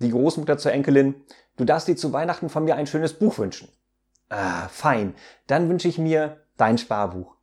Die Großmutter zur Enkelin, du darfst dir zu Weihnachten von mir ein schönes Buch wünschen. Ah, fein. Dann wünsche ich mir dein Sparbuch.